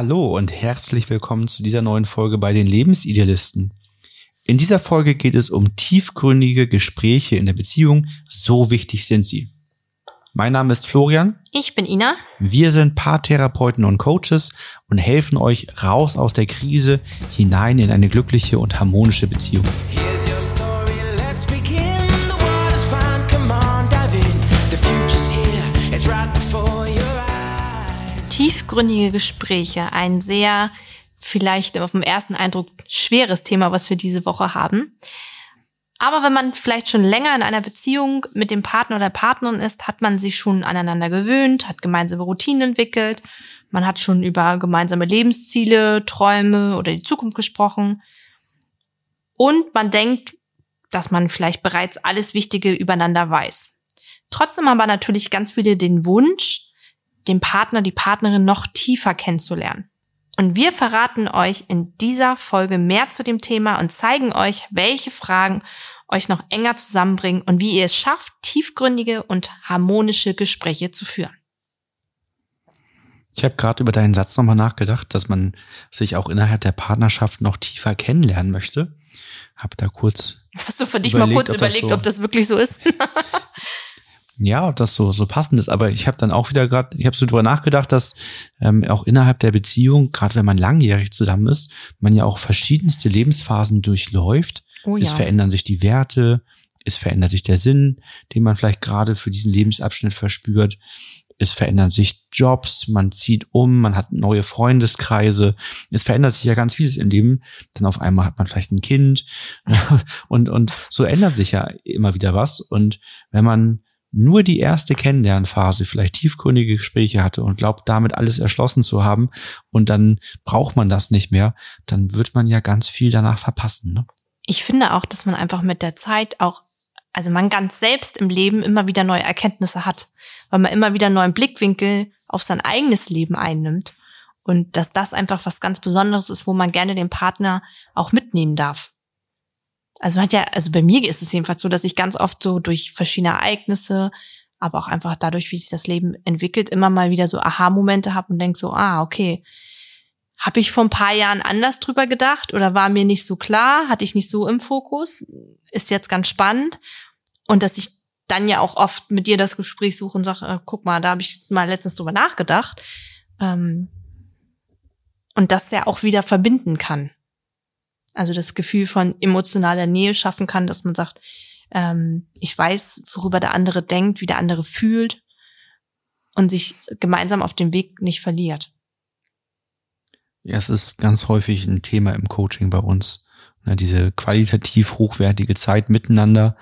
Hallo und herzlich willkommen zu dieser neuen Folge bei den Lebensidealisten. In dieser Folge geht es um tiefgründige Gespräche in der Beziehung. So wichtig sind sie. Mein Name ist Florian. Ich bin Ina. Wir sind Paartherapeuten und Coaches und helfen euch raus aus der Krise hinein in eine glückliche und harmonische Beziehung. Here's your story, Tiefgründige Gespräche, ein sehr vielleicht auf den ersten Eindruck schweres Thema, was wir diese Woche haben. Aber wenn man vielleicht schon länger in einer Beziehung mit dem Partner oder Partnerin ist, hat man sich schon aneinander gewöhnt, hat gemeinsame Routinen entwickelt, man hat schon über gemeinsame Lebensziele, Träume oder die Zukunft gesprochen. Und man denkt, dass man vielleicht bereits alles Wichtige übereinander weiß. Trotzdem haben aber natürlich ganz viele den Wunsch, den Partner, die Partnerin noch tiefer kennenzulernen. Und wir verraten euch in dieser Folge mehr zu dem Thema und zeigen euch, welche Fragen euch noch enger zusammenbringen und wie ihr es schafft, tiefgründige und harmonische Gespräche zu führen. Ich habe gerade über deinen Satz nochmal nachgedacht, dass man sich auch innerhalb der Partnerschaft noch tiefer kennenlernen möchte. Hab da kurz. Hast du für dich überlegt, mal kurz überlegt, so ob das wirklich so ist? ja, ob das so so passend ist. Aber ich habe dann auch wieder gerade, ich habe so drüber nachgedacht, dass ähm, auch innerhalb der Beziehung, gerade wenn man langjährig zusammen ist, man ja auch verschiedenste Lebensphasen durchläuft. Oh, ja. Es verändern sich die Werte, es verändert sich der Sinn, den man vielleicht gerade für diesen Lebensabschnitt verspürt. Es verändern sich Jobs, man zieht um, man hat neue Freundeskreise. Es verändert sich ja ganz vieles im Leben. Dann auf einmal hat man vielleicht ein Kind und und so ändert sich ja immer wieder was. Und wenn man nur die erste Kennenlernphase vielleicht tiefgründige Gespräche hatte und glaubt, damit alles erschlossen zu haben und dann braucht man das nicht mehr, dann wird man ja ganz viel danach verpassen. Ne? Ich finde auch, dass man einfach mit der Zeit auch, also man ganz selbst im Leben immer wieder neue Erkenntnisse hat, weil man immer wieder neuen Blickwinkel auf sein eigenes Leben einnimmt und dass das einfach was ganz Besonderes ist, wo man gerne den Partner auch mitnehmen darf. Also man hat ja, also bei mir ist es jedenfalls so, dass ich ganz oft so durch verschiedene Ereignisse, aber auch einfach dadurch, wie sich das Leben entwickelt, immer mal wieder so Aha-Momente habe und denk so, ah, okay, habe ich vor ein paar Jahren anders drüber gedacht oder war mir nicht so klar, hatte ich nicht so im Fokus, ist jetzt ganz spannend. Und dass ich dann ja auch oft mit dir das Gespräch suche und sage, äh, guck mal, da habe ich mal letztens drüber nachgedacht. Ähm, und das ja auch wieder verbinden kann. Also das Gefühl von emotionaler Nähe schaffen kann, dass man sagt, ähm, ich weiß, worüber der andere denkt, wie der andere fühlt und sich gemeinsam auf dem Weg nicht verliert. Ja, es ist ganz häufig ein Thema im Coaching bei uns. Ne, diese qualitativ hochwertige Zeit miteinander,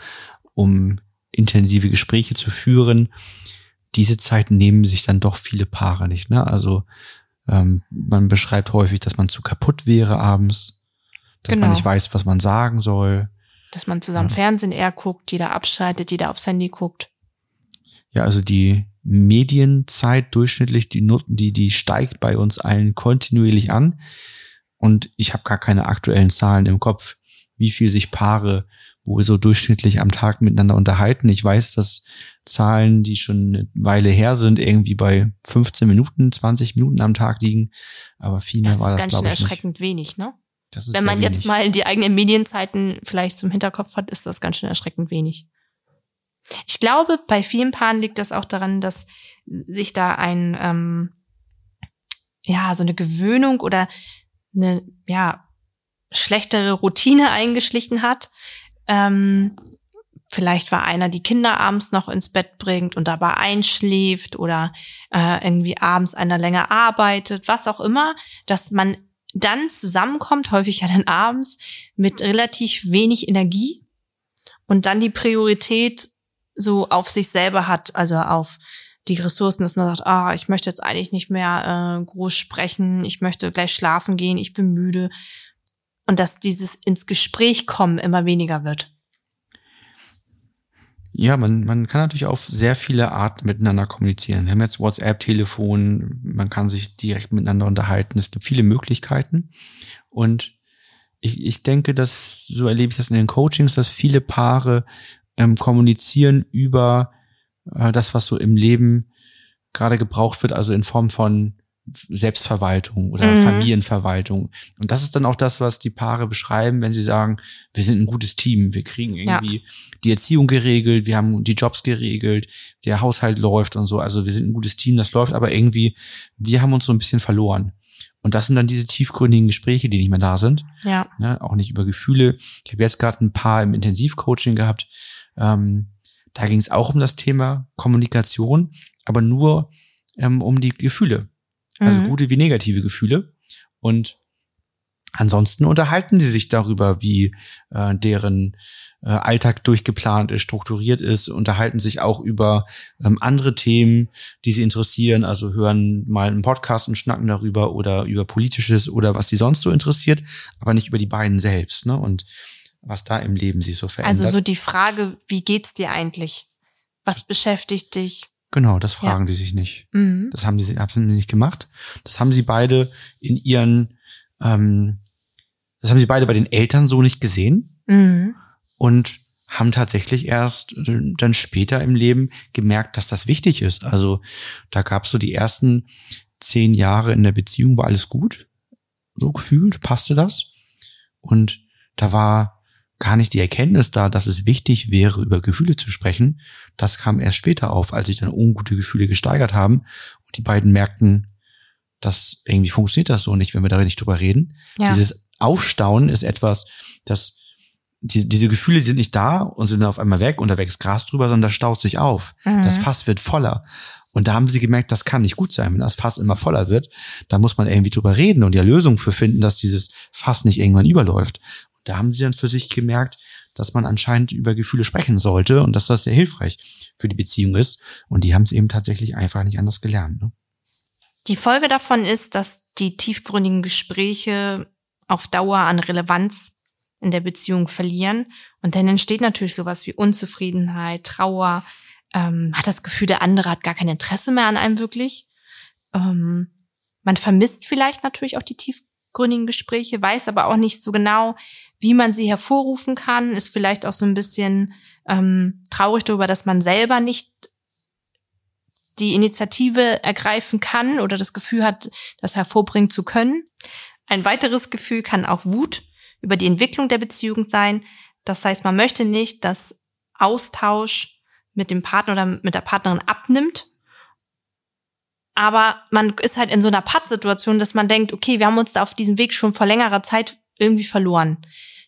um intensive Gespräche zu führen. Diese Zeit nehmen sich dann doch viele Paare nicht. Ne? Also ähm, man beschreibt häufig, dass man zu kaputt wäre abends, dass genau. man nicht weiß, was man sagen soll. Dass man zusammen ja. Fernsehen eher guckt, jeder abschaltet, jeder aufs Handy guckt. Ja, also die Medienzeit durchschnittlich, die, die, die steigt bei uns allen kontinuierlich an. Und ich habe gar keine aktuellen Zahlen im Kopf, wie viel sich Paare wo wir so durchschnittlich am Tag miteinander unterhalten. Ich weiß, dass Zahlen, die schon eine Weile her sind, irgendwie bei 15 Minuten, 20 Minuten am Tag liegen. Aber viel mehr das war das, glaube ich, Das ist ganz schön erschreckend wenig, ne? Wenn man jetzt mal die eigenen Medienzeiten vielleicht zum Hinterkopf hat, ist das ganz schön erschreckend wenig. Ich glaube, bei vielen Paaren liegt das auch daran, dass sich da ein, ähm, ja, so eine Gewöhnung oder eine, ja, schlechtere Routine eingeschlichen hat. Ähm, vielleicht war einer die Kinder abends noch ins Bett bringt und dabei einschläft oder äh, irgendwie abends einer länger arbeitet, was auch immer, dass man dann zusammenkommt, häufig ja dann abends, mit relativ wenig Energie und dann die Priorität so auf sich selber hat, also auf die Ressourcen, dass man sagt, ah, ich möchte jetzt eigentlich nicht mehr äh, groß sprechen, ich möchte gleich schlafen gehen, ich bin müde. Und dass dieses ins Gespräch kommen immer weniger wird. Ja, man, man kann natürlich auf sehr viele Arten miteinander kommunizieren. Wir haben jetzt WhatsApp, Telefon, man kann sich direkt miteinander unterhalten. Es gibt viele Möglichkeiten. Und ich, ich denke, dass, so erlebe ich das in den Coachings, dass viele Paare ähm, kommunizieren über äh, das, was so im Leben gerade gebraucht wird, also in Form von Selbstverwaltung oder Mhm. Familienverwaltung. Und das ist dann auch das, was die Paare beschreiben, wenn sie sagen, wir sind ein gutes Team, wir kriegen irgendwie die Erziehung geregelt, wir haben die Jobs geregelt, der Haushalt läuft und so. Also wir sind ein gutes Team, das läuft, aber irgendwie, wir haben uns so ein bisschen verloren. Und das sind dann diese tiefgründigen Gespräche, die nicht mehr da sind Ja. ne, auch nicht über Gefühle. Ich habe jetzt gerade ein paar im Intensivcoaching gehabt. Ähm, da ging es auch um das Thema Kommunikation, aber nur ähm, um die Gefühle. Also Mhm. gute wie negative Gefühle. Und ansonsten unterhalten sie sich darüber, wie äh, deren äh, Alltag durchgeplant ist, strukturiert ist, unterhalten sich auch über ähm, andere Themen, die sie interessieren, also hören mal einen Podcast und schnacken darüber oder über politisches oder was sie sonst so interessiert, aber nicht über die beiden selbst, ne? Und was da im Leben sich so verändert. Also so die Frage, wie geht's dir eigentlich? Was beschäftigt dich? Genau, das fragen die sich nicht. Mhm. Das haben sie, haben sie nicht gemacht. Das haben sie beide in ihren, ähm, das haben sie beide bei den Eltern so nicht gesehen Mhm. und haben tatsächlich erst äh, dann später im Leben gemerkt, dass das wichtig ist. Also da gab es so die ersten zehn Jahre in der Beziehung, war alles gut, so gefühlt, passte das. Und da war gar nicht die Erkenntnis da, dass es wichtig wäre, über Gefühle zu sprechen. Das kam erst später auf, als sich dann ungute Gefühle gesteigert haben und die beiden merkten, dass irgendwie funktioniert das so nicht, wenn wir da nicht drüber reden. Ja. Dieses Aufstauen ist etwas, das die, diese Gefühle sind nicht da und sind dann auf einmal weg und da wächst Gras drüber, sondern das staut sich auf. Mhm. Das Fass wird voller. Und da haben sie gemerkt, das kann nicht gut sein. Wenn das Fass immer voller wird, da muss man irgendwie drüber reden und ja Lösungen für finden, dass dieses Fass nicht irgendwann überläuft. Da haben sie dann für sich gemerkt, dass man anscheinend über Gefühle sprechen sollte und dass das sehr hilfreich für die Beziehung ist. Und die haben es eben tatsächlich einfach nicht anders gelernt. Ne? Die Folge davon ist, dass die tiefgründigen Gespräche auf Dauer an Relevanz in der Beziehung verlieren. Und dann entsteht natürlich sowas wie Unzufriedenheit, Trauer, ähm, hat das Gefühl, der andere hat gar kein Interesse mehr an einem wirklich. Ähm, man vermisst vielleicht natürlich auch die tiefgründigen Gespräche, weiß aber auch nicht so genau, wie man sie hervorrufen kann, ist vielleicht auch so ein bisschen ähm, traurig darüber, dass man selber nicht die Initiative ergreifen kann oder das Gefühl hat, das hervorbringen zu können. Ein weiteres Gefühl kann auch Wut über die Entwicklung der Beziehung sein. Das heißt, man möchte nicht, dass Austausch mit dem Partner oder mit der Partnerin abnimmt. Aber man ist halt in so einer Pattsituation, dass man denkt, okay, wir haben uns da auf diesem Weg schon vor längerer Zeit irgendwie verloren.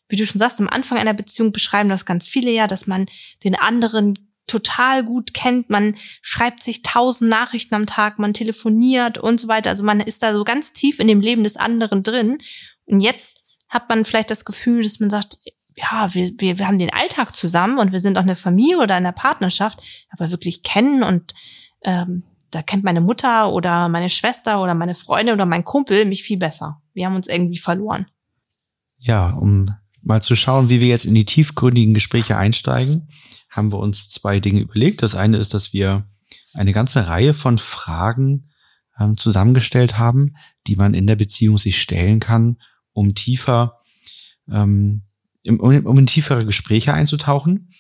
Wie du schon sagst, am Anfang einer Beziehung beschreiben das ganz viele ja, dass man den anderen total gut kennt. Man schreibt sich tausend Nachrichten am Tag, man telefoniert und so weiter. Also man ist da so ganz tief in dem Leben des anderen drin. Und jetzt hat man vielleicht das Gefühl, dass man sagt, ja, wir, wir, wir haben den Alltag zusammen und wir sind auch eine Familie oder eine Partnerschaft, aber wirklich kennen und ähm, da kennt meine Mutter oder meine Schwester oder meine Freundin oder mein Kumpel mich viel besser. Wir haben uns irgendwie verloren. Ja, um mal zu schauen, wie wir jetzt in die tiefgründigen Gespräche einsteigen, haben wir uns zwei Dinge überlegt. Das eine ist, dass wir eine ganze Reihe von Fragen ähm, zusammengestellt haben, die man in der Beziehung sich stellen kann, um tiefer, ähm, um, um in tiefere Gespräche einzutauchen.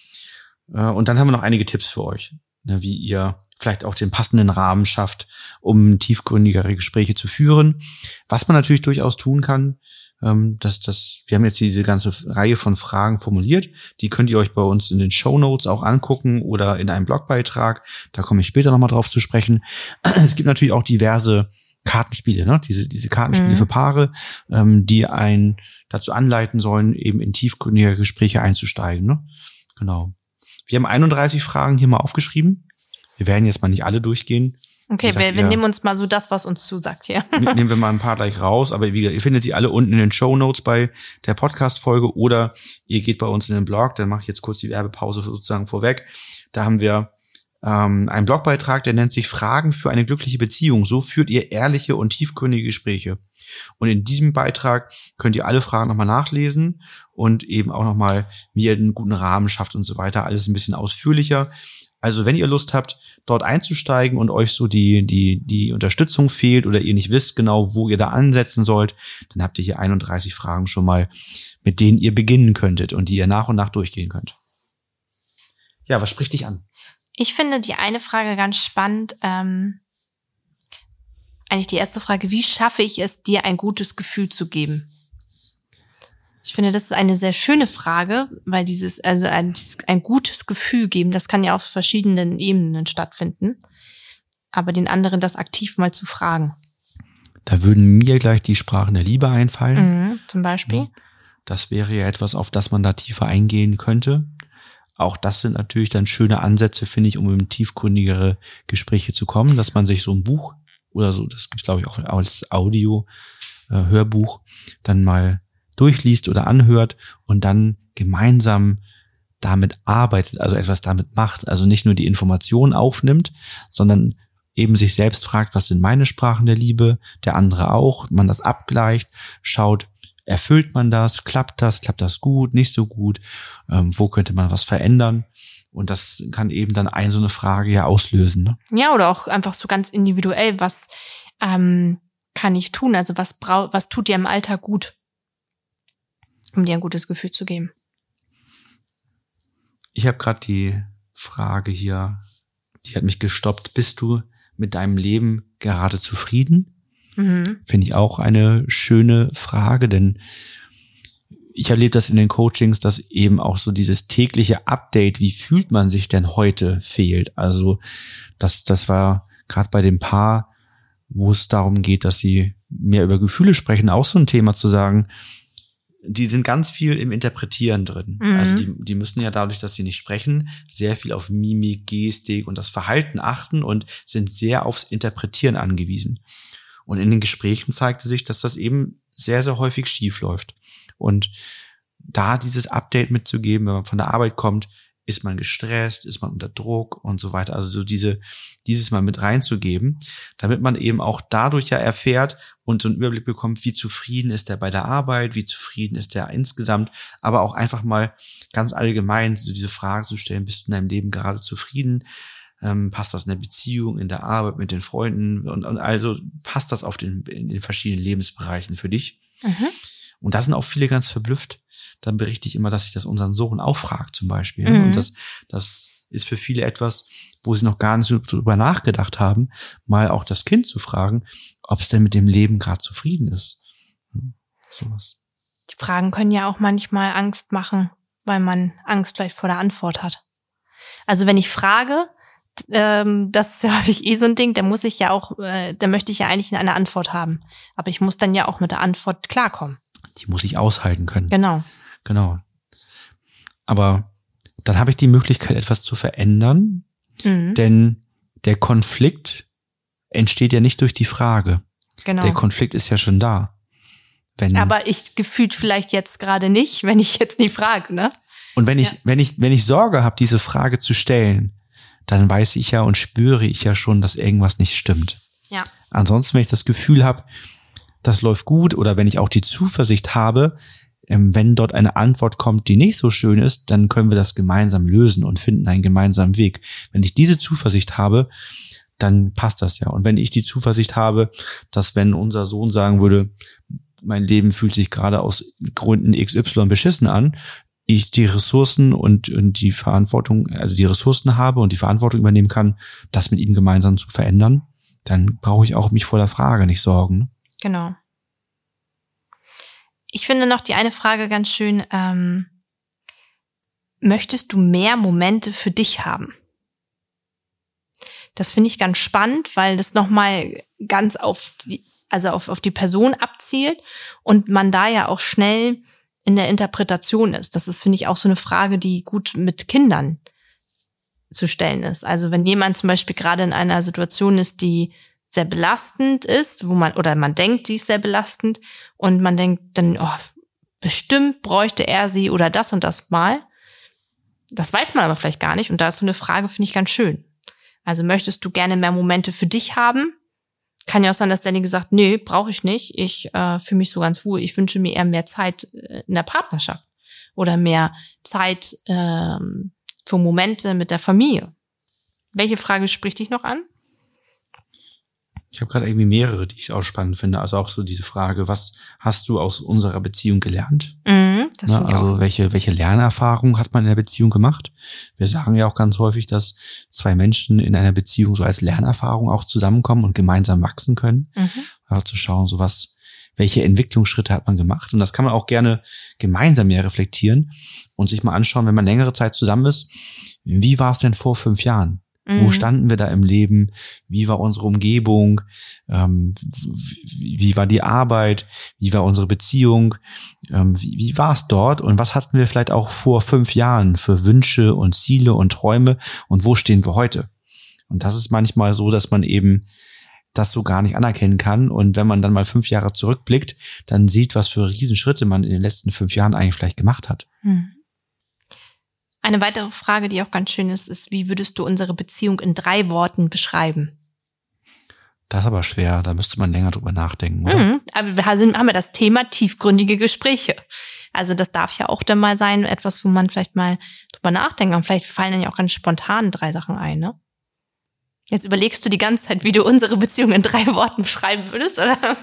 Äh, und dann haben wir noch einige Tipps für euch, ne, wie ihr vielleicht auch den passenden Rahmen schafft, um tiefgründigere Gespräche zu führen. Was man natürlich durchaus tun kann, ähm, dass das, wir haben jetzt diese ganze Reihe von Fragen formuliert. Die könnt ihr euch bei uns in den Show Notes auch angucken oder in einem Blogbeitrag. Da komme ich später nochmal drauf zu sprechen. Es gibt natürlich auch diverse Kartenspiele, ne? diese, diese Kartenspiele Mhm. für Paare, ähm, die einen dazu anleiten sollen, eben in tiefgründige Gespräche einzusteigen. Ne? Genau. Wir haben 31 Fragen hier mal aufgeschrieben. Wir werden jetzt mal nicht alle durchgehen. Okay, wir, wir nehmen uns mal so das, was uns zusagt hier. Ne- Nehmen wir mal ein paar gleich raus, aber wie gesagt, ihr findet sie alle unten in den Show Notes bei der Podcast-Folge oder ihr geht bei uns in den Blog, dann mache ich jetzt kurz die Werbepause sozusagen vorweg. Da haben wir ähm, einen Blogbeitrag, der nennt sich Fragen für eine glückliche Beziehung. So führt ihr ehrliche und tiefgründige Gespräche. Und in diesem Beitrag könnt ihr alle Fragen nochmal nachlesen und eben auch nochmal, wie ihr einen guten Rahmen schafft und so weiter. Alles ein bisschen ausführlicher. Also wenn ihr Lust habt, dort einzusteigen und euch so die, die, die Unterstützung fehlt oder ihr nicht wisst genau, wo ihr da ansetzen sollt, dann habt ihr hier 31 Fragen schon mal, mit denen ihr beginnen könntet und die ihr nach und nach durchgehen könnt. Ja, was spricht dich an? Ich finde die eine Frage ganz spannend. Ähm, eigentlich die erste Frage, wie schaffe ich es, dir ein gutes Gefühl zu geben? Ich finde, das ist eine sehr schöne Frage, weil dieses, also ein, ein gutes Gefühl geben, das kann ja auf verschiedenen Ebenen stattfinden. Aber den anderen das aktiv mal zu fragen. Da würden mir gleich die Sprachen der Liebe einfallen. Mhm, zum Beispiel. Das wäre ja etwas, auf das man da tiefer eingehen könnte. Auch das sind natürlich dann schöne Ansätze, finde ich, um in tiefgründigere Gespräche zu kommen, dass man sich so ein Buch oder so, das gibt's glaube ich auch als Audio, äh, Hörbuch, dann mal durchliest oder anhört und dann gemeinsam damit arbeitet, also etwas damit macht, also nicht nur die Information aufnimmt, sondern eben sich selbst fragt, was sind meine Sprachen der Liebe, der andere auch, man das abgleicht, schaut, erfüllt man das, klappt das, klappt das gut, nicht so gut, ähm, wo könnte man was verändern und das kann eben dann ein so eine Frage ja auslösen. Ne? Ja, oder auch einfach so ganz individuell, was ähm, kann ich tun? Also was brau was tut dir im Alltag gut, um dir ein gutes Gefühl zu geben? Ich habe gerade die Frage hier, die hat mich gestoppt. Bist du mit deinem Leben gerade zufrieden? Mhm. Finde ich auch eine schöne Frage, denn ich erlebe das in den Coachings, dass eben auch so dieses tägliche Update, wie fühlt man sich denn heute, fehlt. Also das, das war gerade bei dem Paar, wo es darum geht, dass sie mehr über Gefühle sprechen, auch so ein Thema zu sagen, die sind ganz viel im Interpretieren drin. Mhm. Also die, die müssen ja dadurch, dass sie nicht sprechen, sehr viel auf Mimik, Gestik und das Verhalten achten und sind sehr aufs Interpretieren angewiesen. Und in den Gesprächen zeigte sich, dass das eben sehr, sehr häufig schief läuft. Und da dieses Update mitzugeben, wenn man von der Arbeit kommt, ist man gestresst, ist man unter Druck und so weiter. Also so diese, dieses mal mit reinzugeben, damit man eben auch dadurch ja erfährt und so einen Überblick bekommt, wie zufrieden ist er bei der Arbeit, wie zufrieden ist er insgesamt, aber auch einfach mal ganz allgemein so diese Frage zu stellen, bist du in deinem Leben gerade zufrieden? Ähm, passt das in der Beziehung, in der Arbeit, mit den Freunden und, und also passt das auf den, in den verschiedenen Lebensbereichen für dich? Mhm. Und da sind auch viele ganz verblüfft. Dann berichte ich immer, dass ich das unseren Sohn auch fragt zum Beispiel. Mhm. Und das, das ist für viele etwas, wo sie noch gar nicht so drüber nachgedacht haben, mal auch das Kind zu fragen, ob es denn mit dem Leben gerade zufrieden ist. Hm, sowas. Die Fragen können ja auch manchmal Angst machen, weil man Angst vielleicht vor der Antwort hat. Also wenn ich frage, ähm, das ist ja häufig eh so ein Ding, da muss ich ja auch, äh, da möchte ich ja eigentlich eine Antwort haben. Aber ich muss dann ja auch mit der Antwort klarkommen. Die muss ich aushalten können. Genau. Genau. Aber dann habe ich die Möglichkeit, etwas zu verändern, mhm. denn der Konflikt entsteht ja nicht durch die Frage. Genau. Der Konflikt ist ja schon da. Wenn, Aber ich gefühlt vielleicht jetzt gerade nicht, wenn ich jetzt die frage, ne? Und wenn ich, ja. wenn ich, wenn ich Sorge habe, diese Frage zu stellen, dann weiß ich ja und spüre ich ja schon, dass irgendwas nicht stimmt. Ja. Ansonsten, wenn ich das Gefühl habe, das läuft gut oder wenn ich auch die Zuversicht habe, ähm, wenn dort eine Antwort kommt, die nicht so schön ist, dann können wir das gemeinsam lösen und finden einen gemeinsamen Weg. Wenn ich diese Zuversicht habe, dann passt das ja. Und wenn ich die Zuversicht habe, dass wenn unser Sohn sagen würde, mein Leben fühlt sich gerade aus Gründen XY beschissen an, ich die Ressourcen und, und die Verantwortung, also die Ressourcen habe und die Verantwortung übernehmen kann, das mit ihm gemeinsam zu verändern, dann brauche ich auch mich vor der Frage nicht sorgen. Genau. Ich finde noch die eine Frage ganz schön. Ähm, möchtest du mehr Momente für dich haben? Das finde ich ganz spannend, weil das nochmal ganz auf die, also auf, auf die Person abzielt und man da ja auch schnell in der Interpretation ist. Das ist, finde ich, auch so eine Frage, die gut mit Kindern zu stellen ist. Also wenn jemand zum Beispiel gerade in einer Situation ist, die sehr belastend ist, wo man, oder man denkt, sie ist sehr belastend und man denkt dann, oh, bestimmt bräuchte er sie oder das und das mal. Das weiß man aber vielleicht gar nicht und da ist so eine Frage, finde ich ganz schön. Also möchtest du gerne mehr Momente für dich haben? Kann ja auch sein, dass Danny gesagt, nee, brauche ich nicht. Ich äh, fühle mich so ganz wohl. Ich wünsche mir eher mehr Zeit äh, in der Partnerschaft oder mehr Zeit ähm, für Momente mit der Familie. Welche Frage spricht dich noch an? Ich habe gerade irgendwie mehrere, die ich auch spannend finde. Also auch so diese Frage, was hast du aus unserer Beziehung gelernt? Mhm, Das Ne? Also auch. welche, welche Lernerfahrung hat man in der Beziehung gemacht? Wir sagen ja auch ganz häufig, dass zwei Menschen in einer Beziehung so als Lernerfahrung auch zusammenkommen und gemeinsam wachsen können. Mhm. Also zu schauen, so was, welche Entwicklungsschritte hat man gemacht? Und das kann man auch gerne gemeinsam ja reflektieren und sich mal anschauen, wenn man längere Zeit zusammen ist. Wie war es denn vor fünf Jahren? Wo Mhm. standen wir da im Leben? Wie war unsere Umgebung? Ähm, wie, wie war die Arbeit? Wie war unsere Beziehung? Ähm, wie wie war es dort? Und was hatten wir vielleicht auch vor fünf Jahren für Wünsche und Ziele und Träume? Und wo stehen wir heute? Und das ist manchmal so, dass man eben das so gar nicht anerkennen kann. Und wenn man dann mal fünf Jahre zurückblickt, dann sieht, was für Riesenschritte man in den letzten fünf Jahren eigentlich vielleicht gemacht hat. Hm. Eine weitere Frage, die auch ganz schön ist, ist, wie würdest du unsere Beziehung in drei Worten beschreiben? Das ist aber schwer, da müsste man länger drüber nachdenken, oder? Mhm. Aber wir sind, haben ja das Thema tiefgründige Gespräche. Also das darf ja auch dann mal sein, etwas, wo man vielleicht mal drüber nachdenkt. Und vielleicht fallen dann ja auch ganz spontan drei Sachen ein, ne? Jetzt überlegst du die ganze Zeit, wie du unsere Beziehung in drei Worten beschreiben würdest, oder?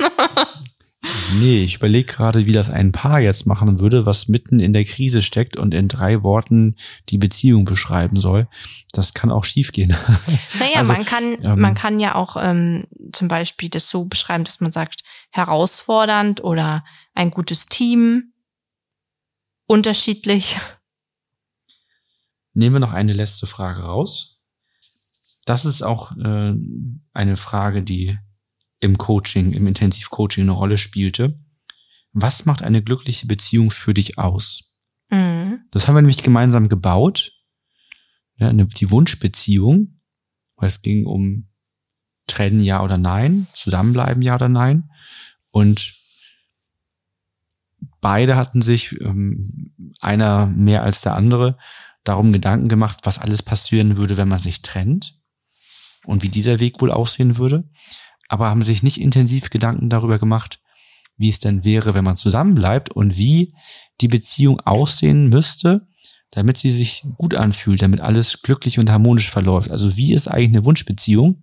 Nee, ich überlege gerade, wie das ein Paar jetzt machen würde, was mitten in der Krise steckt und in drei Worten die Beziehung beschreiben soll. Das kann auch schiefgehen. Naja, Also, man kann, ähm, man kann ja auch ähm, zum Beispiel das so beschreiben, dass man sagt, herausfordernd oder ein gutes Team, unterschiedlich. Nehmen wir noch eine letzte Frage raus. Das ist auch äh, eine Frage, die im Coaching, im Intensivcoaching eine Rolle spielte. Was macht eine glückliche Beziehung für dich aus? Mhm. Das haben wir nämlich gemeinsam gebaut. Ja, eine, die Wunschbeziehung, weil es ging um trennen ja oder nein, zusammenbleiben ja oder nein. Und beide hatten sich, ähm, einer mehr als der andere, darum Gedanken gemacht, was alles passieren würde, wenn man sich trennt und wie dieser Weg wohl aussehen würde. Aber haben sich nicht intensiv Gedanken darüber gemacht, wie es denn wäre, wenn man zusammenbleibt und wie die Beziehung aussehen müsste, damit sie sich gut anfühlt, damit alles glücklich und harmonisch verläuft. Also wie ist eigentlich eine Wunschbeziehung?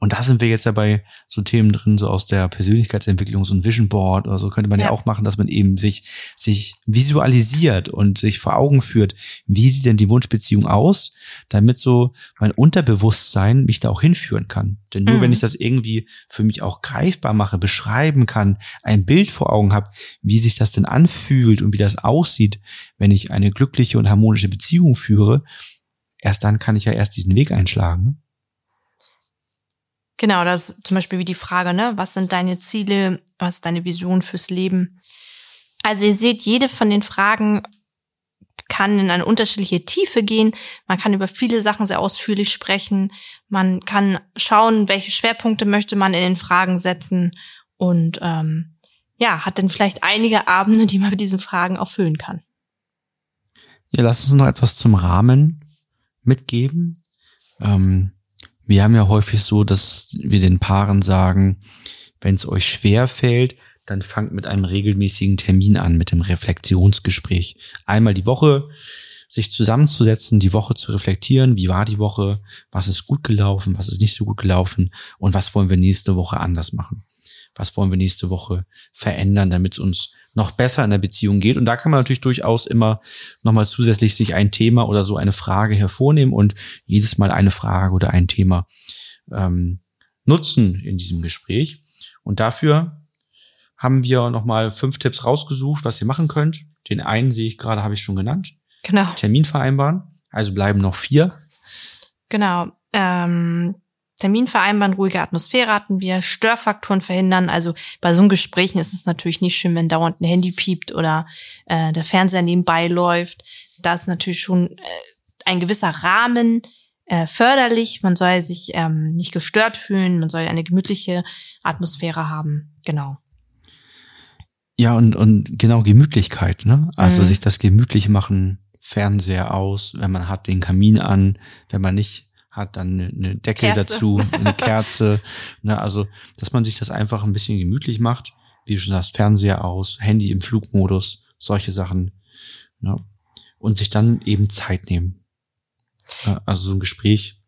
Und da sind wir jetzt ja bei so Themen drin, so aus der Persönlichkeitsentwicklung, so ein Vision Board oder so könnte man ja, Ja. auch machen, dass man eben sich, sich visualisiert und sich vor Augen führt, wie sieht denn die Wunschbeziehung aus, damit so mein Unterbewusstsein mich da auch hinführen kann. Denn nur Mhm. wenn ich das irgendwie für mich auch greifbar mache, beschreiben kann, ein Bild vor Augen habe, wie sich das denn anfühlt und wie das aussieht, wenn ich eine glückliche und harmonische Beziehung führe, erst dann kann ich ja erst diesen Weg einschlagen. Genau, das ist zum Beispiel wie die Frage, ne? Was sind deine Ziele? Was ist deine Vision fürs Leben? Also ihr seht, jede von den Fragen kann in eine unterschiedliche Tiefe gehen. Man kann über viele Sachen sehr ausführlich sprechen. Man kann schauen, welche Schwerpunkte möchte man in den Fragen setzen und ähm, ja, hat dann vielleicht einige Abende, die man mit diesen Fragen auch füllen kann. Ja, lass uns noch etwas zum Rahmen mitgeben. Ähm, wir haben ja häufig so, dass wir den Paaren sagen, wenn es euch schwer fällt, dann fangt mit einem regelmäßigen Termin an, mit dem Reflexionsgespräch. Einmal die Woche sich zusammenzusetzen, die Woche zu reflektieren, wie war die Woche, was ist gut gelaufen, was ist nicht so gut gelaufen und was wollen wir nächste Woche anders machen. Was wollen wir nächste Woche verändern, damit es uns noch besser in der Beziehung geht. Und da kann man natürlich durchaus immer nochmal zusätzlich sich ein Thema oder so eine Frage hervornehmen und jedes Mal eine Frage oder ein Thema ähm, nutzen in diesem Gespräch. Und dafür haben wir nochmal fünf Tipps rausgesucht, was ihr machen könnt. Den einen sehe ich gerade, habe ich schon genannt. Genau. Termin vereinbaren. Also bleiben noch vier. Genau. Ähm, Termin vereinbaren, ruhige Atmosphäre hatten wir, Störfaktoren verhindern. Also bei so einem Gesprächen ist es natürlich nicht schön, wenn dauernd ein Handy piept oder äh, der Fernseher nebenbei läuft. Da ist natürlich schon äh, ein gewisser Rahmen äh, förderlich. Man soll sich ähm, nicht gestört fühlen, man soll eine gemütliche Atmosphäre haben. Genau. Ja, und, und genau Gemütlichkeit, ne? Also Mhm. sich das gemütlich machen, Fernseher aus, wenn man hat den Kamin an, wenn man nicht hat, dann eine, eine Decke Kerze. dazu, eine Kerze. ne? Also, dass man sich das einfach ein bisschen gemütlich macht, wie du schon sagst, Fernseher aus, Handy im Flugmodus, solche Sachen. Ne? Und sich dann eben Zeit nehmen. Also so ein Gespräch,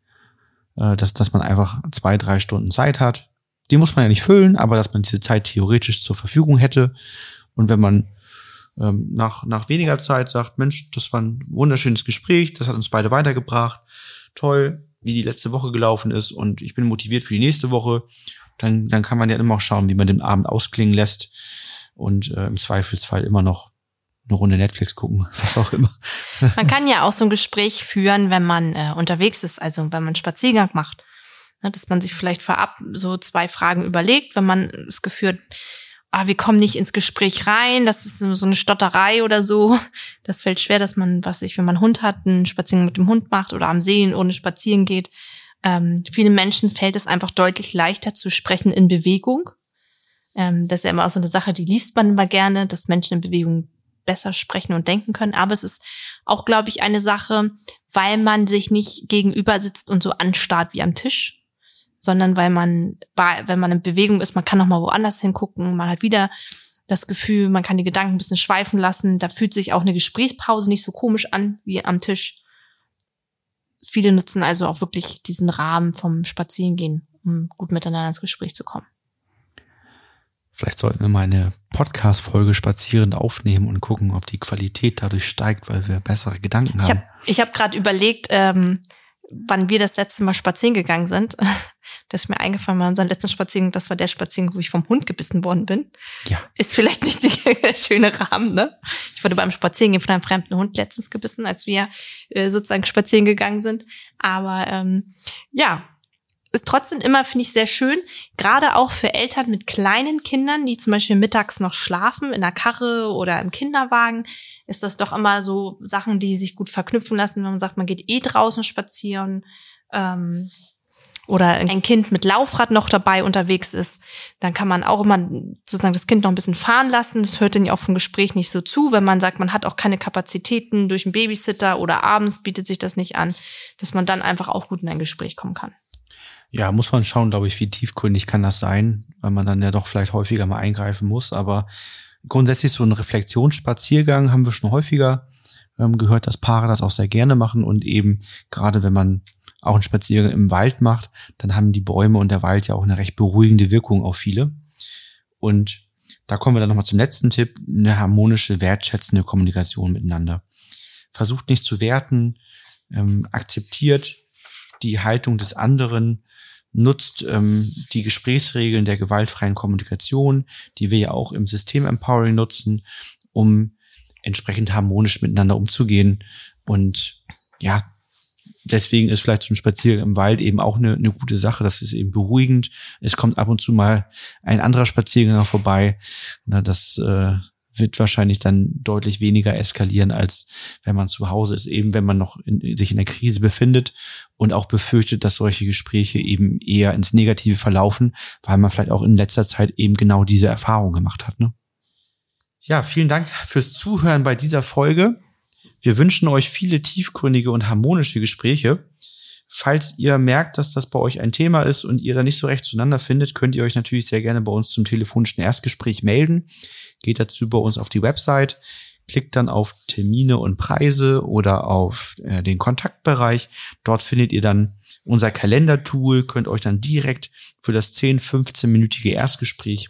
äh, dass, dass man einfach zwei, drei Stunden Zeit hat. Die muss man ja nicht füllen, aber dass man diese Zeit theoretisch zur Verfügung hätte. Und wenn man ähm, nach, nach weniger Zeit sagt, Mensch, das war ein wunderschönes Gespräch, das hat uns beide weitergebracht, toll, wie die letzte Woche gelaufen ist und ich bin motiviert für die nächste Woche, dann, dann kann man ja immer auch schauen, wie man den Abend ausklingen lässt und äh, im Zweifelsfall immer noch eine Runde Netflix gucken, was auch immer. Man kann ja auch so ein Gespräch führen, wenn man äh, unterwegs ist, also wenn man Spaziergang macht. Ne, dass man sich vielleicht vorab so zwei Fragen überlegt, wenn man das Gefühl ah, wir kommen nicht ins Gespräch rein, das ist so eine Stotterei oder so. Das fällt schwer, dass man, was ich, wenn man einen Hund hat, einen Spaziergang mit dem Hund macht oder am See ohne spazieren geht. Ähm, vielen Menschen fällt es einfach deutlich leichter zu sprechen in Bewegung. Ähm, das ist ja immer auch so eine Sache, die liest man immer gerne, dass Menschen in Bewegung besser sprechen und denken können. Aber es ist auch, glaube ich, eine Sache, weil man sich nicht gegenüber sitzt und so anstarrt wie am Tisch, sondern weil man, wenn man in Bewegung ist, man kann noch mal woanders hingucken, man hat wieder das Gefühl, man kann die Gedanken ein bisschen schweifen lassen. Da fühlt sich auch eine Gesprächspause nicht so komisch an wie am Tisch. Viele nutzen also auch wirklich diesen Rahmen vom Spazierengehen, um gut miteinander ins Gespräch zu kommen. Vielleicht sollten wir mal eine Podcast-Folge spazierend aufnehmen und gucken, ob die Qualität dadurch steigt, weil wir bessere Gedanken haben. Ich habe ich hab gerade überlegt, ähm, wann wir das letzte Mal spazieren gegangen sind. Das ist mir eingefallen bei unserem letzten Spaziergang, das war der Spaziergang, wo ich vom Hund gebissen worden bin. Ja. Ist vielleicht nicht der schöne Rahmen, ne? Ich wurde beim Spazierengehen von einem fremden Hund letztens gebissen, als wir äh, sozusagen spazieren gegangen sind. Aber ähm, ja, ist trotzdem immer, finde ich, sehr schön. Gerade auch für Eltern mit kleinen Kindern, die zum Beispiel mittags noch schlafen, in der Karre oder im Kinderwagen, ist das doch immer so Sachen, die sich gut verknüpfen lassen, wenn man sagt, man geht eh draußen spazieren. Ähm, oder ein Kind mit Laufrad noch dabei unterwegs ist, dann kann man auch immer sozusagen das Kind noch ein bisschen fahren lassen. Das hört dann ja auch vom Gespräch nicht so zu, wenn man sagt, man hat auch keine Kapazitäten durch einen Babysitter oder abends bietet sich das nicht an, dass man dann einfach auch gut in ein Gespräch kommen kann. Ja, muss man schauen, glaube ich, wie tiefgründig kann das sein, weil man dann ja doch vielleicht häufiger mal eingreifen muss. Aber grundsätzlich so ein Reflexionsspaziergang haben wir schon häufiger ähm, gehört, dass Paare das auch sehr gerne machen und eben gerade wenn man auch einen Spaziergang im Wald macht, dann haben die Bäume und der Wald ja auch eine recht beruhigende Wirkung auf viele. Und da kommen wir dann nochmal zum letzten Tipp, eine harmonische, wertschätzende Kommunikation miteinander. Versucht nicht zu werten, ähm, akzeptiert die Haltung des anderen, nutzt ähm, die Gesprächsregeln der gewaltfreien Kommunikation, die wir ja auch im System Empowering nutzen, um entsprechend harmonisch miteinander umzugehen. Und ja, deswegen ist vielleicht so ein Spaziergang im Wald eben auch eine, eine gute Sache. Das ist eben beruhigend. Es kommt ab und zu mal ein anderer Spaziergänger vorbei. Na, das äh, wird wahrscheinlich dann deutlich weniger eskalieren, als wenn man zu Hause ist, eben wenn man noch in, sich in der Krise befindet und auch befürchtet, dass solche Gespräche eben eher ins Negative verlaufen, weil man vielleicht auch in letzter Zeit eben genau diese Erfahrung gemacht hat. Ne? Ja, vielen Dank fürs Zuhören bei dieser Folge. Wir wünschen euch viele tiefgründige und harmonische Gespräche. Falls ihr merkt, dass das bei euch ein Thema ist und ihr da nicht so recht zueinander findet, könnt ihr euch natürlich sehr gerne bei uns zum telefonischen Erstgespräch melden geht dazu bei uns auf die Website, klickt dann auf Termine und Preise oder auf äh, den Kontaktbereich. Dort findet ihr dann unser Kalendertool, könnt euch dann direkt für das 10, 15-minütige Erstgespräch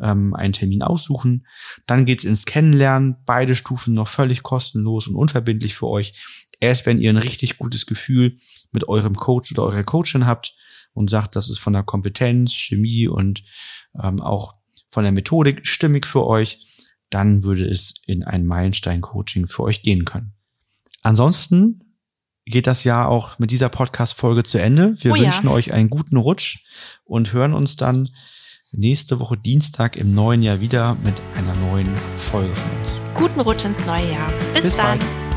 ähm, einen Termin aussuchen. Dann geht's ins Kennenlernen. Beide Stufen noch völlig kostenlos und unverbindlich für euch. Erst wenn ihr ein richtig gutes Gefühl mit eurem Coach oder eurer Coachin habt und sagt, das ist von der Kompetenz, Chemie und ähm, auch von der Methodik stimmig für euch, dann würde es in ein Meilenstein-Coaching für euch gehen können. Ansonsten geht das Jahr auch mit dieser Podcast-Folge zu Ende. Wir oh wünschen ja. euch einen guten Rutsch und hören uns dann nächste Woche Dienstag im neuen Jahr wieder mit einer neuen Folge von uns. Guten Rutsch ins neue Jahr. Bis, Bis dann. Bald.